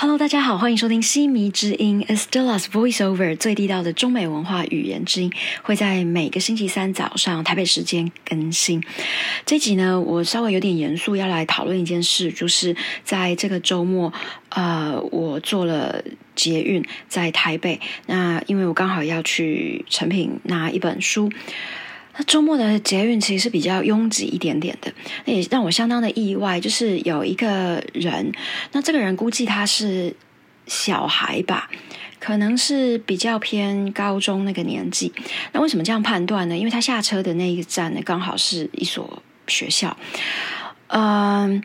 Hello，大家好，欢迎收听西迷之音 Estella's Voiceover 最地道的中美文化语言之音，会在每个星期三早上台北时间更新。这集呢，我稍微有点严肃，要来讨论一件事，就是在这个周末，呃，我做了捷运在台北，那因为我刚好要去成品拿一本书。那周末的捷运其实是比较拥挤一点点的，那也让我相当的意外。就是有一个人，那这个人估计他是小孩吧，可能是比较偏高中那个年纪。那为什么这样判断呢？因为他下车的那一站呢，刚好是一所学校。嗯，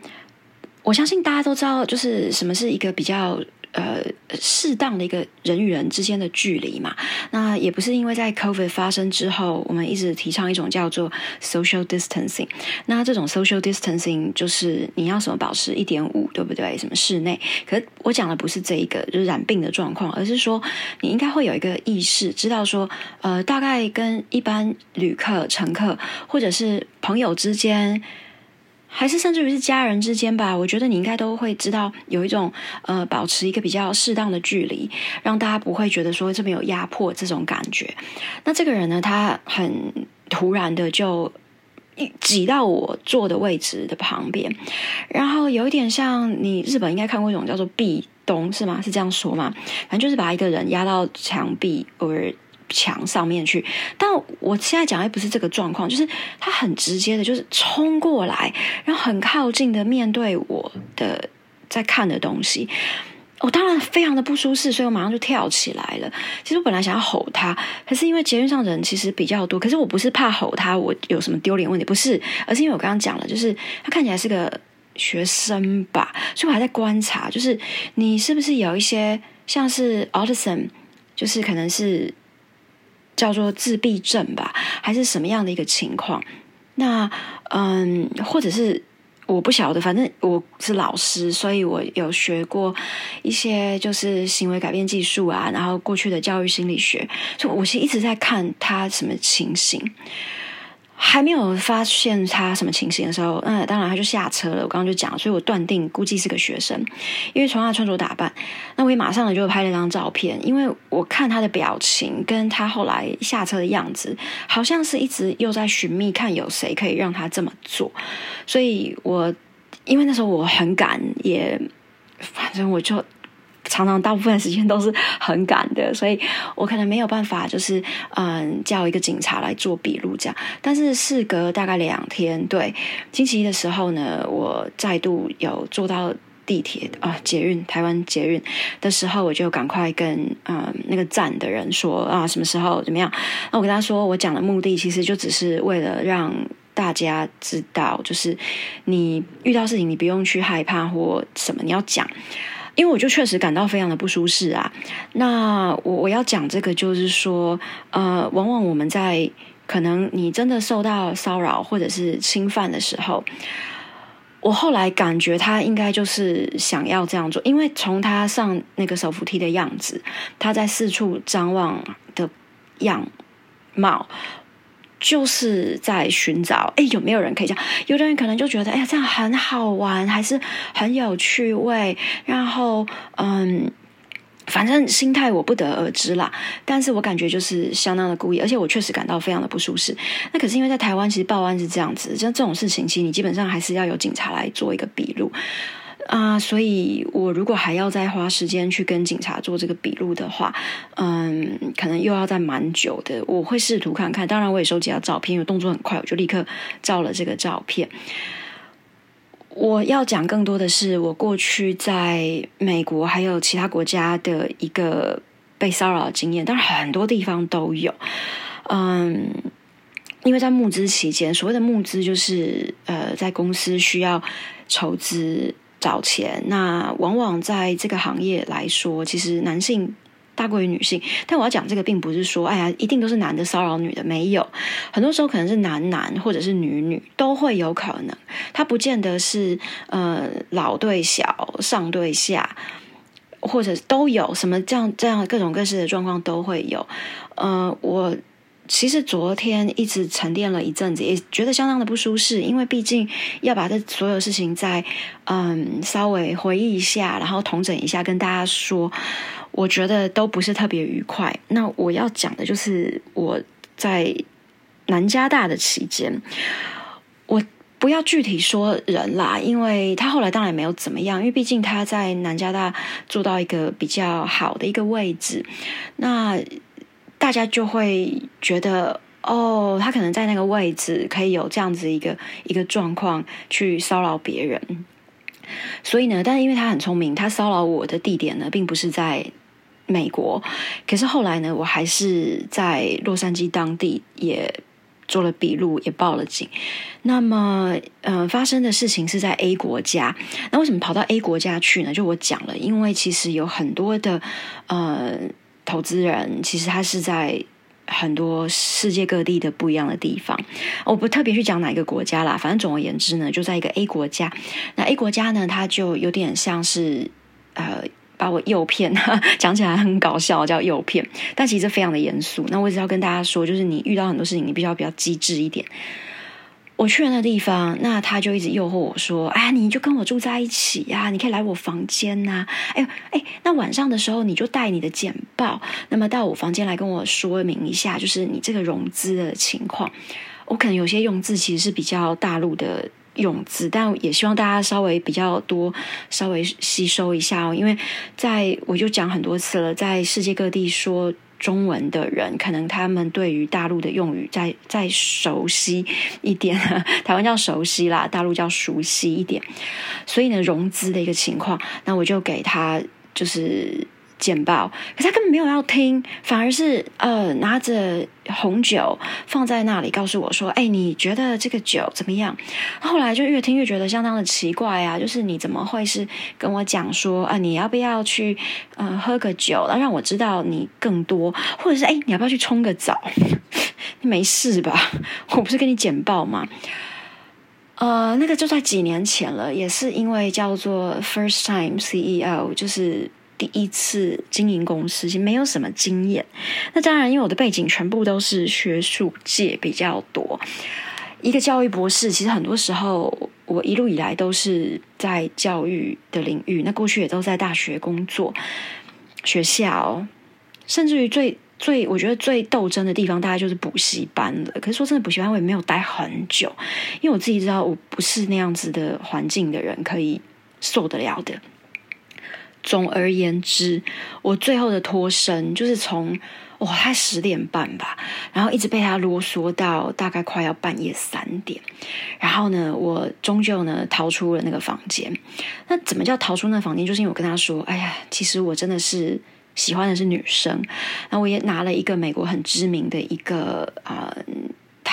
我相信大家都知道，就是什么是一个比较。呃，适当的一个人与人之间的距离嘛，那也不是因为在 COVID 发生之后，我们一直提倡一种叫做 social distancing。那这种 social distancing 就是你要什么保持一点五，对不对？什么室内？可我讲的不是这一个，就是染病的状况，而是说你应该会有一个意识，知道说，呃，大概跟一般旅客、乘客或者是朋友之间。还是甚至于是家人之间吧，我觉得你应该都会知道有一种呃，保持一个比较适当的距离，让大家不会觉得说这边有压迫这种感觉。那这个人呢，他很突然的就挤到我坐的位置的旁边，然后有一点像你日本应该看过一种叫做壁咚是吗？是这样说吗？反正就是把一个人压到墙壁而。墙上面去，但我现在讲的不是这个状况，就是他很直接的，就是冲过来，然后很靠近的面对我的在看的东西，我当然非常的不舒适，所以我马上就跳起来了。其实我本来想要吼他，可是因为捷运上人其实比较多，可是我不是怕吼他，我有什么丢脸问题，不是，而是因为我刚刚讲了，就是他看起来是个学生吧，所以我还在观察，就是你是不是有一些像是 autism，就是可能是。叫做自闭症吧，还是什么样的一个情况？那嗯，或者是我不晓得，反正我是老师，所以我有学过一些就是行为改变技术啊，然后过去的教育心理学，就我是一直在看他什么情形。还没有发现他什么情形的时候，那当然他就下车了。我刚刚就讲，所以我断定估计是个学生，因为从他穿着打扮，那我也马上就拍了张照片。因为我看他的表情，跟他后来下车的样子，好像是一直又在寻觅看有谁可以让他这么做。所以我因为那时候我很赶，也反正我就。常常大部分时间都是很赶的，所以我可能没有办法，就是嗯叫一个警察来做笔录这样。但是事隔大概两天，对星期一的时候呢，我再度有坐到地铁啊捷运台湾捷运的时候，我就赶快跟嗯那个站的人说啊什么时候怎么样？那我跟他说，我讲的目的其实就只是为了让大家知道，就是你遇到事情你不用去害怕或什么，你要讲。因为我就确实感到非常的不舒适啊。那我我要讲这个，就是说，呃，往往我们在可能你真的受到骚扰或者是侵犯的时候，我后来感觉他应该就是想要这样做，因为从他上那个手扶梯的样子，他在四处张望的样貌。就是在寻找，哎，有没有人可以这样？有的人可能就觉得，哎呀，这样很好玩，还是很有趣味。然后，嗯，反正心态我不得而知啦。但是我感觉就是相当的故意，而且我确实感到非常的不舒适。那可是因为在台湾，其实报案是这样子，像这种事情，其实你基本上还是要有警察来做一个笔录。啊，所以我如果还要再花时间去跟警察做这个笔录的话，嗯，可能又要再蛮久的。我会试图看看，当然我也收集到照片，因为动作很快，我就立刻照了这个照片。我要讲更多的是我过去在美国还有其他国家的一个被骚扰的经验，当然很多地方都有。嗯，因为在募资期间，所谓的募资就是呃，在公司需要筹资。找钱，那往往在这个行业来说，其实男性大过于女性。但我要讲这个，并不是说，哎呀，一定都是男的骚扰女的，没有。很多时候可能是男男或者是女女都会有可能，他不见得是呃老对小、上对下，或者都有什么这样这样各种各式的状况都会有。呃，我其实昨天一直沉淀了一阵子，也觉得相当的不舒适，因为毕竟要把这所有事情再嗯稍微回忆一下，然后统整一下，跟大家说，我觉得都不是特别愉快。那我要讲的就是我在南加大的期间，我不要具体说人啦，因为他后来当然没有怎么样，因为毕竟他在南加大做到一个比较好的一个位置，那。大家就会觉得，哦，他可能在那个位置可以有这样子一个一个状况去骚扰别人，所以呢，但是因为他很聪明，他骚扰我的地点呢，并不是在美国，可是后来呢，我还是在洛杉矶当地也做了笔录，也报了警。那么，呃，发生的事情是在 A 国家，那为什么跑到 A 国家去呢？就我讲了，因为其实有很多的，呃。投资人其实他是在很多世界各地的不一样的地方，我不特别去讲哪一个国家啦，反正总而言之呢，就在一个 A 国家。那 A 国家呢，它就有点像是呃把我诱骗，讲起来很搞笑，叫诱骗，但其实非常的严肃。那我只要跟大家说，就是你遇到很多事情，你必须要比较机智一点。我去了那地方，那他就一直诱惑我说：“哎，你就跟我住在一起呀，你可以来我房间呐。哎呦，哎，那晚上的时候你就带你的简报，那么到我房间来跟我说明一下，就是你这个融资的情况。我可能有些用字其实是比较大陆的用字，但也希望大家稍微比较多，稍微吸收一下哦。因为在我就讲很多次了，在世界各地说。”中文的人可能他们对于大陆的用语再再熟悉一点，台湾叫熟悉啦，大陆叫熟悉一点，所以呢，融资的一个情况，那我就给他就是。简报，可是他根本没有要听，反而是呃拿着红酒放在那里，告诉我说：“哎，你觉得这个酒怎么样？”后来就越听越觉得相当的奇怪啊！就是你怎么会是跟我讲说啊？你要不要去呃喝个酒，然后让我知道你更多，或者是哎，你要不要去冲个澡？你没事吧？我不是跟你简报吗？呃，那个就在几年前了，也是因为叫做 First Time CEO，就是。第一次经营公司，其实没有什么经验。那当然，因为我的背景全部都是学术界比较多，一个教育博士。其实很多时候，我一路以来都是在教育的领域。那过去也都在大学工作、学校，甚至于最最我觉得最斗争的地方，大概就是补习班了。可是说真的，补习班我也没有待很久，因为我自己知道，我不是那样子的环境的人，可以受得了的。总而言之，我最后的脱身就是从哇，他十点半吧，然后一直被他啰嗦到大概快要半夜三点，然后呢，我终究呢逃出了那个房间。那怎么叫逃出那个房间？就是因为我跟他说：“哎呀，其实我真的是喜欢的是女生。”那我也拿了一个美国很知名的一个啊，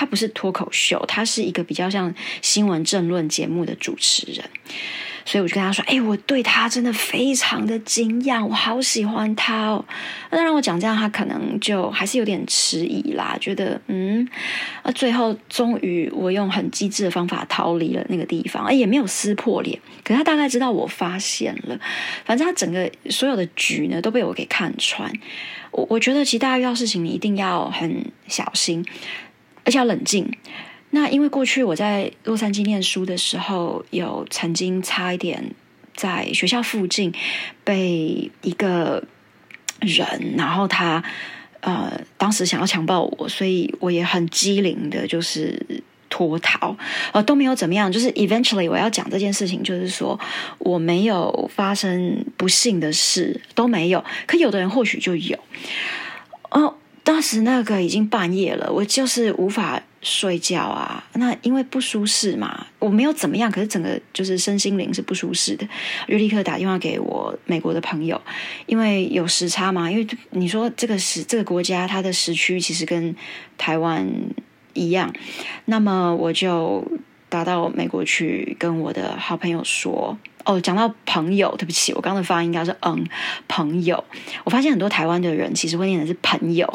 他不是脱口秀，他是一个比较像新闻政论节目的主持人。所以我就跟他说：“哎，我对他真的非常的惊讶，我好喜欢他哦。”那让我讲这样，他可能就还是有点迟疑啦，觉得嗯，啊，最后终于我用很机智的方法逃离了那个地方，也没有撕破脸。可是他大概知道我发现了，反正他整个所有的局呢都被我给看穿。我我觉得其实大家遇到事情，你一定要很小心，而且要冷静。那因为过去我在洛杉矶念书的时候，有曾经差一点在学校附近被一个人，然后他呃当时想要强暴我，所以我也很机灵的，就是脱逃，呃都没有怎么样。就是 eventually 我要讲这件事情，就是说我没有发生不幸的事，都没有。可有的人或许就有。哦，当时那个已经半夜了，我就是无法。睡觉啊，那因为不舒适嘛，我没有怎么样，可是整个就是身心灵是不舒适的，就立刻打电话给我美国的朋友，因为有时差嘛，因为你说这个时这个国家它的时区其实跟台湾一样，那么我就打到美国去跟我的好朋友说。哦，讲到朋友，对不起，我刚刚的发音应该是嗯，朋友。我发现很多台湾的人其实会念的是朋友。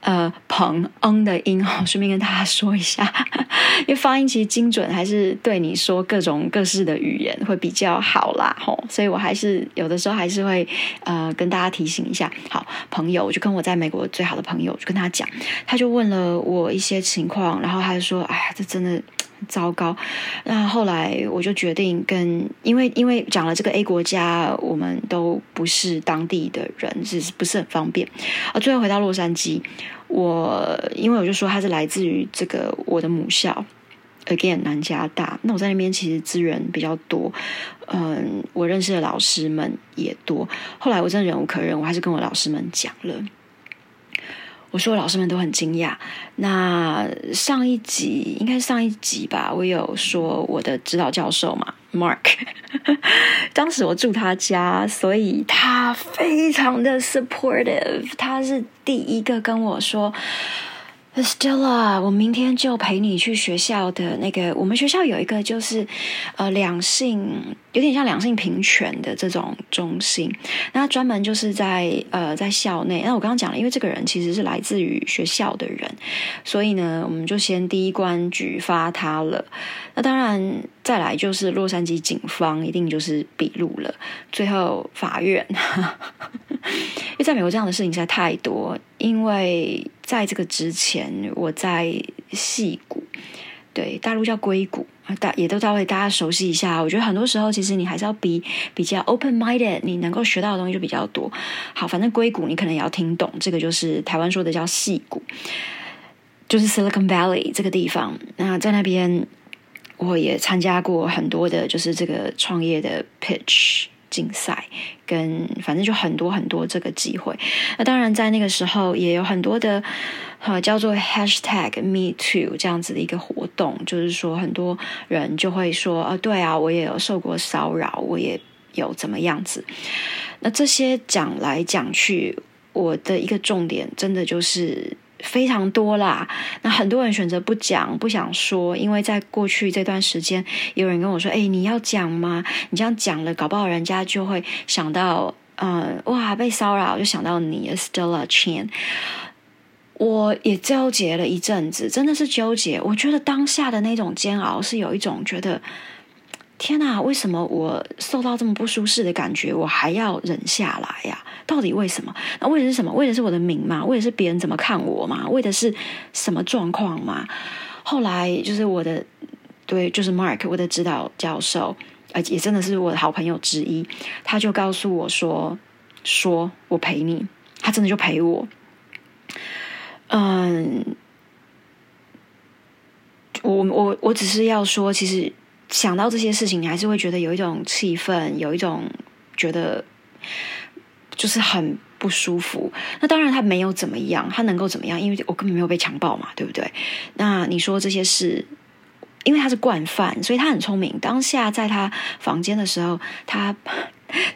呃彭嗯的音哦，顺便跟大家说一下，因为发音其实精准还是对你说各种各式的语言会比较好啦，吼，所以我还是有的时候还是会呃跟大家提醒一下。好，朋友，我就跟我在美国最好的朋友就跟他讲，他就问了我一些情况，然后他就说：“哎呀，这真的。”糟糕，那后来我就决定跟，因为因为讲了这个 A 国家，我们都不是当地的人，只是不是很方便？啊，最后回到洛杉矶，我因为我就说他是来自于这个我的母校，again 南加大，那我在那边其实资源比较多，嗯，我认识的老师们也多。后来我真的忍无可忍，我还是跟我老师们讲了。我说老师们都很惊讶。那上一集应该是上一集吧，我有说我的指导教授嘛，Mark，当时我住他家，所以他非常的 supportive，他是第一个跟我说。Stella，我明天就陪你去学校的那个。我们学校有一个就是呃两性，有点像两性平权的这种中心。那专门就是在呃在校内。那我刚刚讲了，因为这个人其实是来自于学校的人，所以呢，我们就先第一关举发他了。那当然再来就是洛杉矶警方一定就是笔录了。最后法院，因为在美国这样的事情实在太多，因为。在这个之前，我在戏谷，对大陆叫硅谷，大也都稍微大家熟悉一下。我觉得很多时候，其实你还是要比比较 open minded，你能够学到的东西就比较多。好，反正硅谷你可能也要听懂，这个就是台湾说的叫戏谷，就是 Silicon Valley 这个地方。那在那边，我也参加过很多的，就是这个创业的 pitch。竞赛跟反正就很多很多这个机会，那当然在那个时候也有很多的呃叫做 hashtag me too 这样子的一个活动，就是说很多人就会说啊，对啊，我也有受过骚扰，我也有怎么样子。那这些讲来讲去，我的一个重点真的就是。非常多啦，那很多人选择不讲，不想说，因为在过去这段时间，有人跟我说：“哎，你要讲吗？你这样讲了，搞不好人家就会想到，嗯，哇，被骚扰，就想到你，Stella Chan。”我也纠结了一阵子，真的是纠结。我觉得当下的那种煎熬，是有一种觉得。天哪，为什么我受到这么不舒适的感觉，我还要忍下来呀？到底为什么？那为的是什么？为的是我的名吗？为的是别人怎么看我吗？为的是什么状况吗？后来就是我的，对，就是 Mark，我的指导教授，而且也真的是我的好朋友之一，他就告诉我说：“说我陪你。”他真的就陪我。嗯，我我我只是要说，其实。想到这些事情，你还是会觉得有一种气愤，有一种觉得就是很不舒服。那当然他没有怎么样，他能够怎么样？因为我根本没有被强暴嘛，对不对？那你说这些事，因为他是惯犯，所以他很聪明。当下在他房间的时候，他。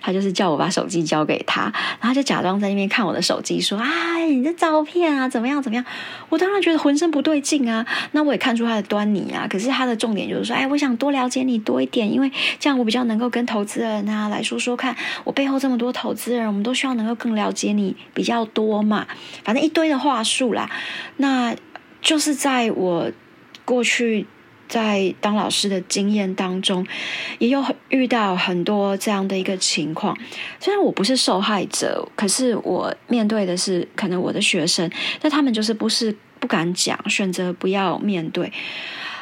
他就是叫我把手机交给他，然后就假装在那边看我的手机，说：“哎，你的照片啊，怎么样怎么样？”我当然觉得浑身不对劲啊。那我也看出他的端倪啊。可是他的重点就是说：“哎，我想多了解你多一点，因为这样我比较能够跟投资人啊来说说看，我背后这么多投资人，我们都需要能够更了解你比较多嘛。反正一堆的话术啦。那就是在我过去。”在当老师的经验当中，也有遇到很多这样的一个情况。虽然我不是受害者，可是我面对的是可能我的学生，但他们就是不是不敢讲，选择不要面对。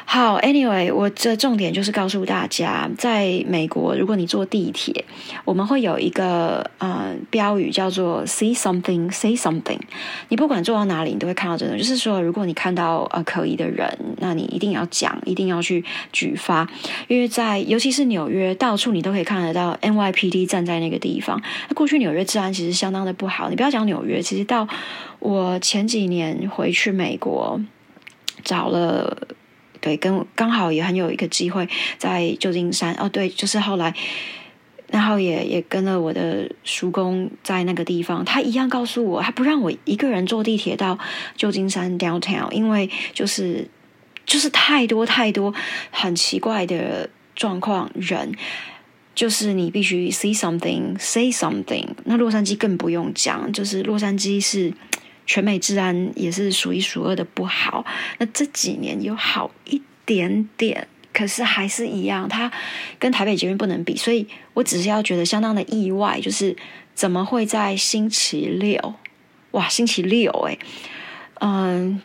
好，Anyway，我这重点就是告诉大家，在美国，如果你坐地铁，我们会有一个呃标语叫做 “See something, say something”。你不管坐到哪里，你都会看到这种，就是说，如果你看到呃可疑的人，那你一定要讲，一定要去举发，因为在尤其是纽约，到处你都可以看得到 NYPD 站在那个地方。那过去纽约治安其实相当的不好，你不要讲纽约，其实到我前几年回去美国找了。对，跟刚好也很有一个机会在旧金山。哦，对，就是后来，然后也也跟了我的叔公在那个地方，他一样告诉我，他不让我一个人坐地铁到旧金山 downtown，因为就是就是太多太多很奇怪的状况，人。就是你必须 see something say something，那洛杉矶更不用讲，就是洛杉矶是。全美治安也是数一数二的不好。那这几年有好一点点，可是还是一样，它跟台北捷运不能比。所以我只是要觉得相当的意外，就是怎么会在星期六？哇，星期六哎，嗯。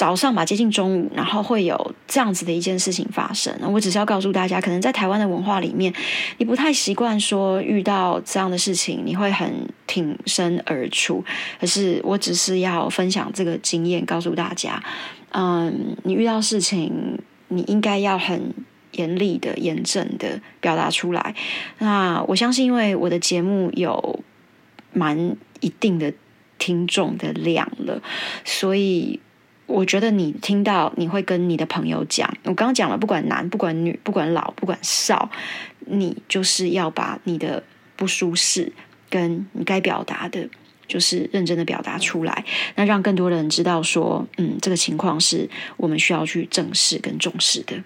早上吧，接近中午，然后会有这样子的一件事情发生。我只是要告诉大家，可能在台湾的文化里面，你不太习惯说遇到这样的事情，你会很挺身而出。可是我只是要分享这个经验，告诉大家，嗯，你遇到事情，你应该要很严厉的、严正的表达出来。那我相信，因为我的节目有蛮一定的听众的量了，所以。我觉得你听到，你会跟你的朋友讲。我刚刚讲了，不管男，不管女，不管老，不管少，你就是要把你的不舒适跟你该表达的，就是认真的表达出来，那让更多人知道说，嗯，这个情况是我们需要去正视跟重视的。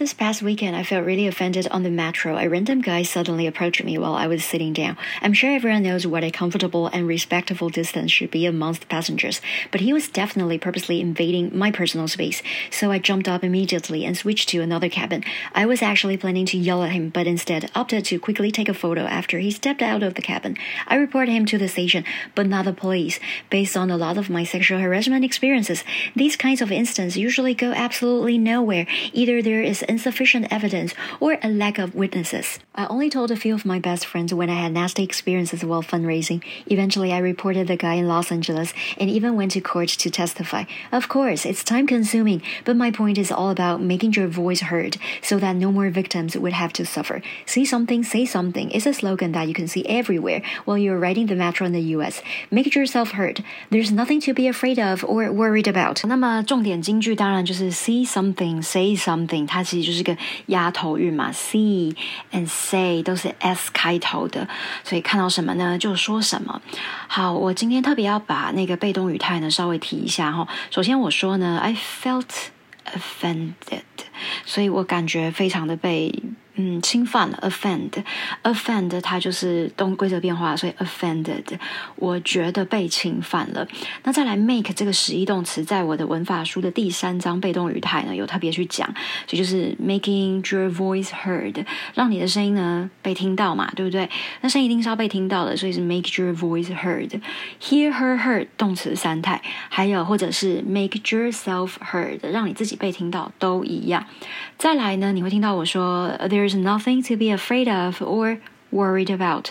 This past weekend, I felt really offended on the metro. A random guy suddenly approached me while I was sitting down. I'm sure everyone knows what a comfortable and respectful distance should be amongst passengers, but he was definitely purposely invading my personal space, so I jumped up immediately and switched to another cabin. I was actually planning to yell at him, but instead opted to quickly take a photo after he stepped out of the cabin. I reported him to the station, but not the police. Based on a lot of my sexual harassment experiences, these kinds of incidents usually go absolutely nowhere. Either there is insufficient evidence or a lack of witnesses. I only told a few of my best friends when I had nasty experiences while fundraising. Eventually, I reported the guy in Los Angeles and even went to court to testify. Of course, it's time consuming, but my point is all about making your voice heard so that no more victims would have to suffer. See something, say something is a slogan that you can see everywhere while you're riding the metro in the US. Make yourself heard. There's nothing to be afraid of or worried about. 那么重点金句当然就是 see something, say something，它其 就是个丫头韵嘛，see and say 都是 s 开头的，所以看到什么呢就说什么。好，我今天特别要把那个被动语态呢稍微提一下哈。首先我说呢，I felt offended，所以我感觉非常的被。嗯，侵犯了 offend，offend 它就是动规则变化，所以 offended，我觉得被侵犯了。那再来 make 这个实义动词，在我的文法书的第三章被动语态呢，有特别去讲，所以就是 making your voice heard，让你的声音呢被听到嘛，对不对？那声音一定是要被听到的，所以是 make your voice heard，hear her heard 动词三态，还有或者是 make yourself heard，让你自己被听到都一样。再来呢，你会听到我说。There's nothing to be afraid of or worried about。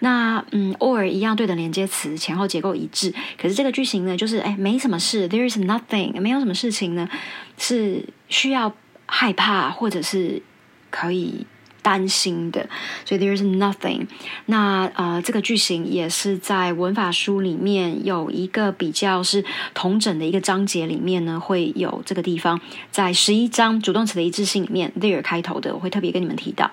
那嗯，or 一样对等连接词，前后结构一致。可是这个句型呢，就是哎，没什么事，There's nothing，没有什么事情呢，是需要害怕或者是可以。 担心的，所以 there is nothing。那呃，这个句型也是在文法书里面有一个比较是同整的一个章节里面呢，会有这个地方，在十一章主动词的一致性里面，there 开头的，我会特别跟你们提到。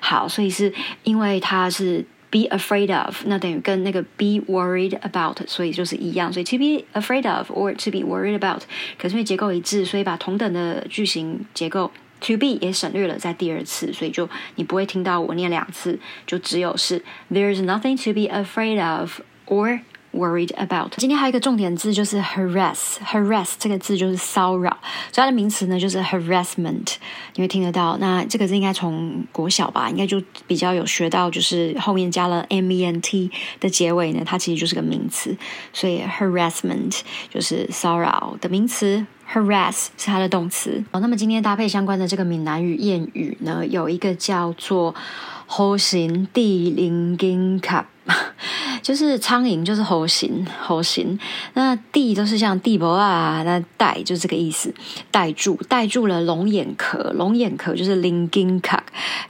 好，所以是因为它是 be afraid of，那等于跟那个 be worried about，所以就是一样。所以 to be afraid of or to be worried about，可是因为结构一致，所以把同等的句型结构。To be 也省略了在第二次，所以就你不会听到我念两次，就只有是 There's nothing to be afraid of or worried about。今天还有一个重点字就是 harass，harass 这个字就是骚扰，所以它的名词呢就是 harassment。你会听得到，那这个字应该从国小吧，应该就比较有学到，就是后面加了 ment 的结尾呢，它其实就是个名词，所以 harassment 就是骚扰的名词。Harass 是它的动词。好，那么今天搭配相关的这个闽南语谚语呢，有一个叫做“猴行地灵金卡”，就是苍蝇就是猴形猴形。那地都是像地博啊，那带就是这个意思，带住带住了龙眼壳，龙眼壳就是灵金卡，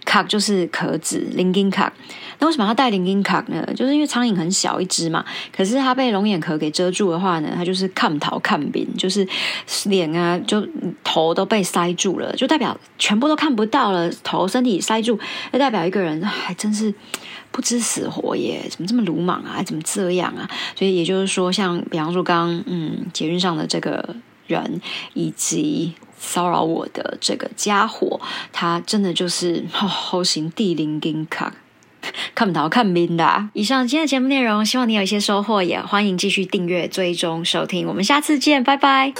卡就是壳子，灵金卡。那为什么要戴林金卡呢？就是因为苍蝇很小一只嘛，可是它被龙眼壳给遮住的话呢，它就是看头看扁，就是脸啊，就头都被塞住了，就代表全部都看不到了。头身体塞住，就代表一个人还真是不知死活耶！怎么这么鲁莽啊？怎么这样啊？所以也就是说，像比方说刚嗯捷运上的这个人，以及骚扰我的这个家伙，他真的就是好行地灵金卡。看不到看明的。以上今天的节目内容，希望你有一些收获，也欢迎继续订阅、追踪、收听。我们下次见，拜拜。